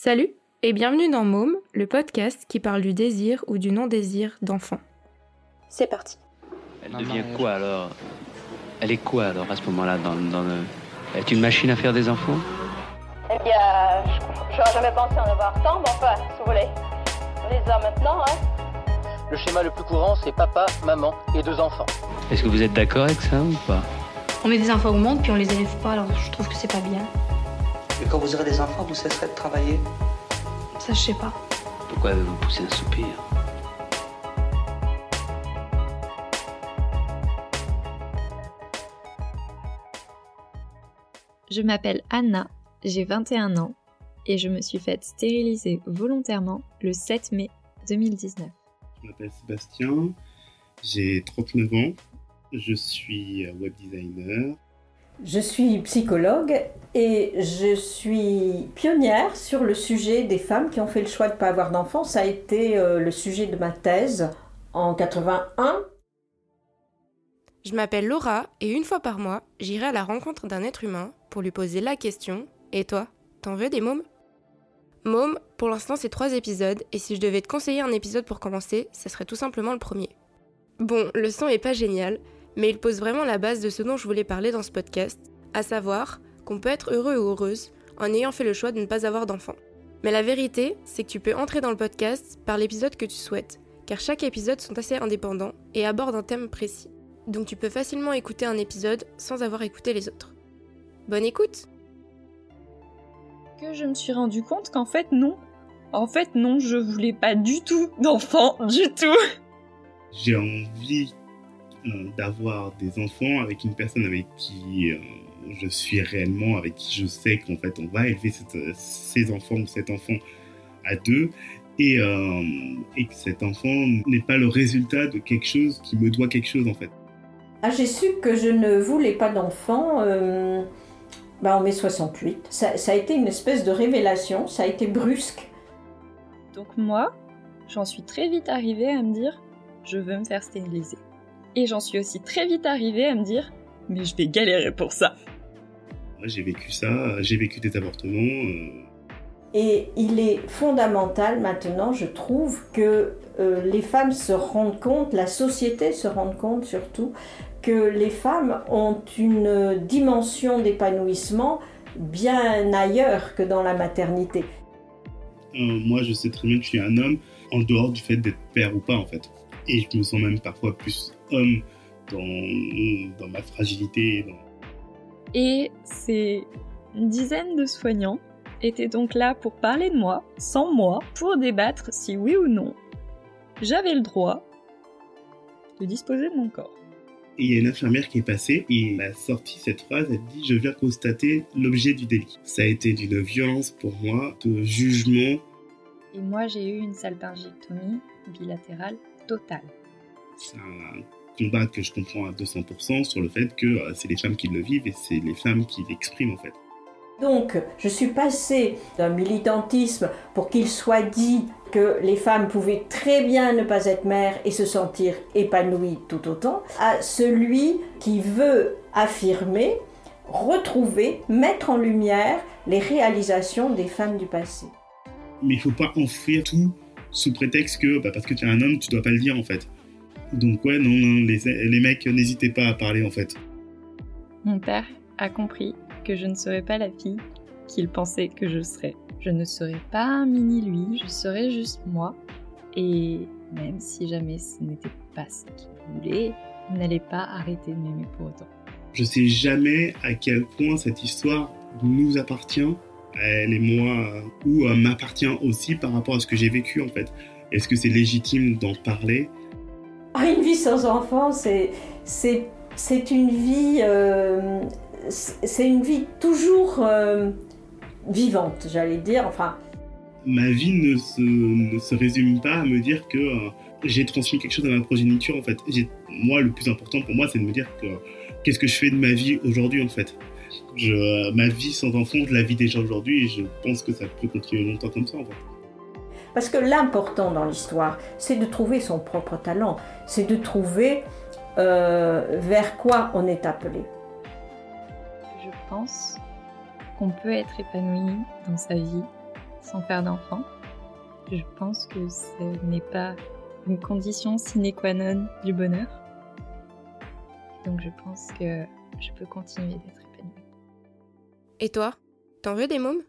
Salut et bienvenue dans Môme, le podcast qui parle du désir ou du non-désir d'enfant. C'est parti. Elle devient quoi alors? Elle est quoi alors à ce moment-là dans, dans le... Elle est une machine à faire des enfants? Eh bien, j'aurais jamais pensé en avoir tant, mais enfin, si vous voulez. On les a maintenant, hein. Le schéma le plus courant, c'est papa, maman et deux enfants. Est-ce que vous êtes d'accord avec ça ou pas? On met des enfants au monde puis on les élève pas, alors je trouve que c'est pas bien. Et quand vous aurez des enfants, vous cesserez de travailler Ça, je sais pas. Pourquoi vous poussez un soupir Je m'appelle Anna, j'ai 21 ans et je me suis faite stériliser volontairement le 7 mai 2019. Je m'appelle Sébastien, j'ai 39 ans, je suis web designer. Je suis psychologue et je suis pionnière sur le sujet des femmes qui ont fait le choix de ne pas avoir d'enfants. Ça a été euh, le sujet de ma thèse en 81. Je m'appelle Laura et une fois par mois, j'irai à la rencontre d'un être humain pour lui poser la question Et toi, t'en veux des mômes? Môme, pour l'instant c'est trois épisodes et si je devais te conseiller un épisode pour commencer, ce serait tout simplement le premier. Bon, le son est pas génial, mais il pose vraiment la base de ce dont je voulais parler dans ce podcast, à savoir qu'on peut être heureux ou heureuse en ayant fait le choix de ne pas avoir d'enfant. Mais la vérité, c'est que tu peux entrer dans le podcast par l'épisode que tu souhaites, car chaque épisode sont assez indépendants et abordent un thème précis. Donc tu peux facilement écouter un épisode sans avoir écouté les autres. Bonne écoute Que je me suis rendu compte qu'en fait non. En fait non, je voulais pas du tout d'enfant, du tout. J'ai envie euh, d'avoir des enfants avec une personne avec qui euh, je suis réellement, avec qui je sais qu'en fait on va élever cette, ces enfants ou cet enfant à deux et, euh, et que cet enfant n'est pas le résultat de quelque chose qui me doit quelque chose en fait. Ah, j'ai su que je ne voulais pas d'enfant euh, bah, en mai 68. Ça, ça a été une espèce de révélation, ça a été brusque. Donc moi, j'en suis très vite arrivée à me dire je veux me faire stériliser. Et j'en suis aussi très vite arrivée à me dire mais je vais galérer pour ça. J'ai vécu ça, j'ai vécu des avortements. euh, Et il est fondamental maintenant, je trouve, que euh, les femmes se rendent compte, la société se rende compte surtout, que les femmes ont une dimension d'épanouissement bien ailleurs que dans la maternité. Euh, moi, je sais très bien que je suis un homme en dehors du fait d'être père ou pas, en fait. Et je me sens même parfois plus homme dans, dans ma fragilité. Dans... Et ces dizaines de soignants étaient donc là pour parler de moi, sans moi, pour débattre si oui ou non j'avais le droit de disposer de mon corps. Et il y a une infirmière qui est passée et elle a sorti cette phrase, elle dit « Je viens constater l'objet du délit ». Ça a été d'une violence pour moi, de jugement. Et moi, j'ai eu une salpingectomie bilatérale totale. C'est un combat que je comprends à 200% sur le fait que euh, c'est les femmes qui le vivent et c'est les femmes qui l'expriment en fait. Donc, je suis passée d'un militantisme pour qu'il soit dit que les femmes pouvaient très bien ne pas être mères et se sentir épanouies tout autant, à celui qui veut affirmer, retrouver, mettre en lumière les réalisations des femmes du passé. Mais il faut pas enfuir tout sous prétexte que bah, parce que tu es un homme, tu dois pas le dire en fait. Donc ouais, non, non, les, les mecs, n'hésitez pas à parler en fait. Mon père a compris que je ne serais pas la fille qu'il pensait que je serais. Je ne serais pas un mini lui, je serais juste moi. Et même si jamais ce n'était pas ce qu'il voulait, il n'allait pas arrêter de m'aimer pour autant. Je sais jamais à quel point cette histoire nous appartient, à elle et moi, ou euh, m'appartient aussi par rapport à ce que j'ai vécu en fait. Est-ce que c'est légitime d'en parler? Une vie sans enfant, c'est une vie euh, c'est une vie toujours euh, vivante, j'allais dire. Enfin, Ma vie ne se, ne se résume pas à me dire que euh, j'ai transmis quelque chose à ma progéniture en fait. Moi, le plus important pour moi, c'est de me dire que qu'est-ce que je fais de ma vie aujourd'hui en fait. Je, ma vie sans enfant, je la vis déjà aujourd'hui et je pense que ça peut continuer longtemps comme ça. Parce que l'important dans l'histoire, c'est de trouver son propre talent, c'est de trouver euh, vers quoi on est appelé. Je pense qu'on peut être épanoui dans sa vie sans faire d'enfant. Je pense que ce n'est pas une condition sine qua non du bonheur. Donc je pense que je peux continuer d'être épanouie. Et toi? T'en veux des mômes?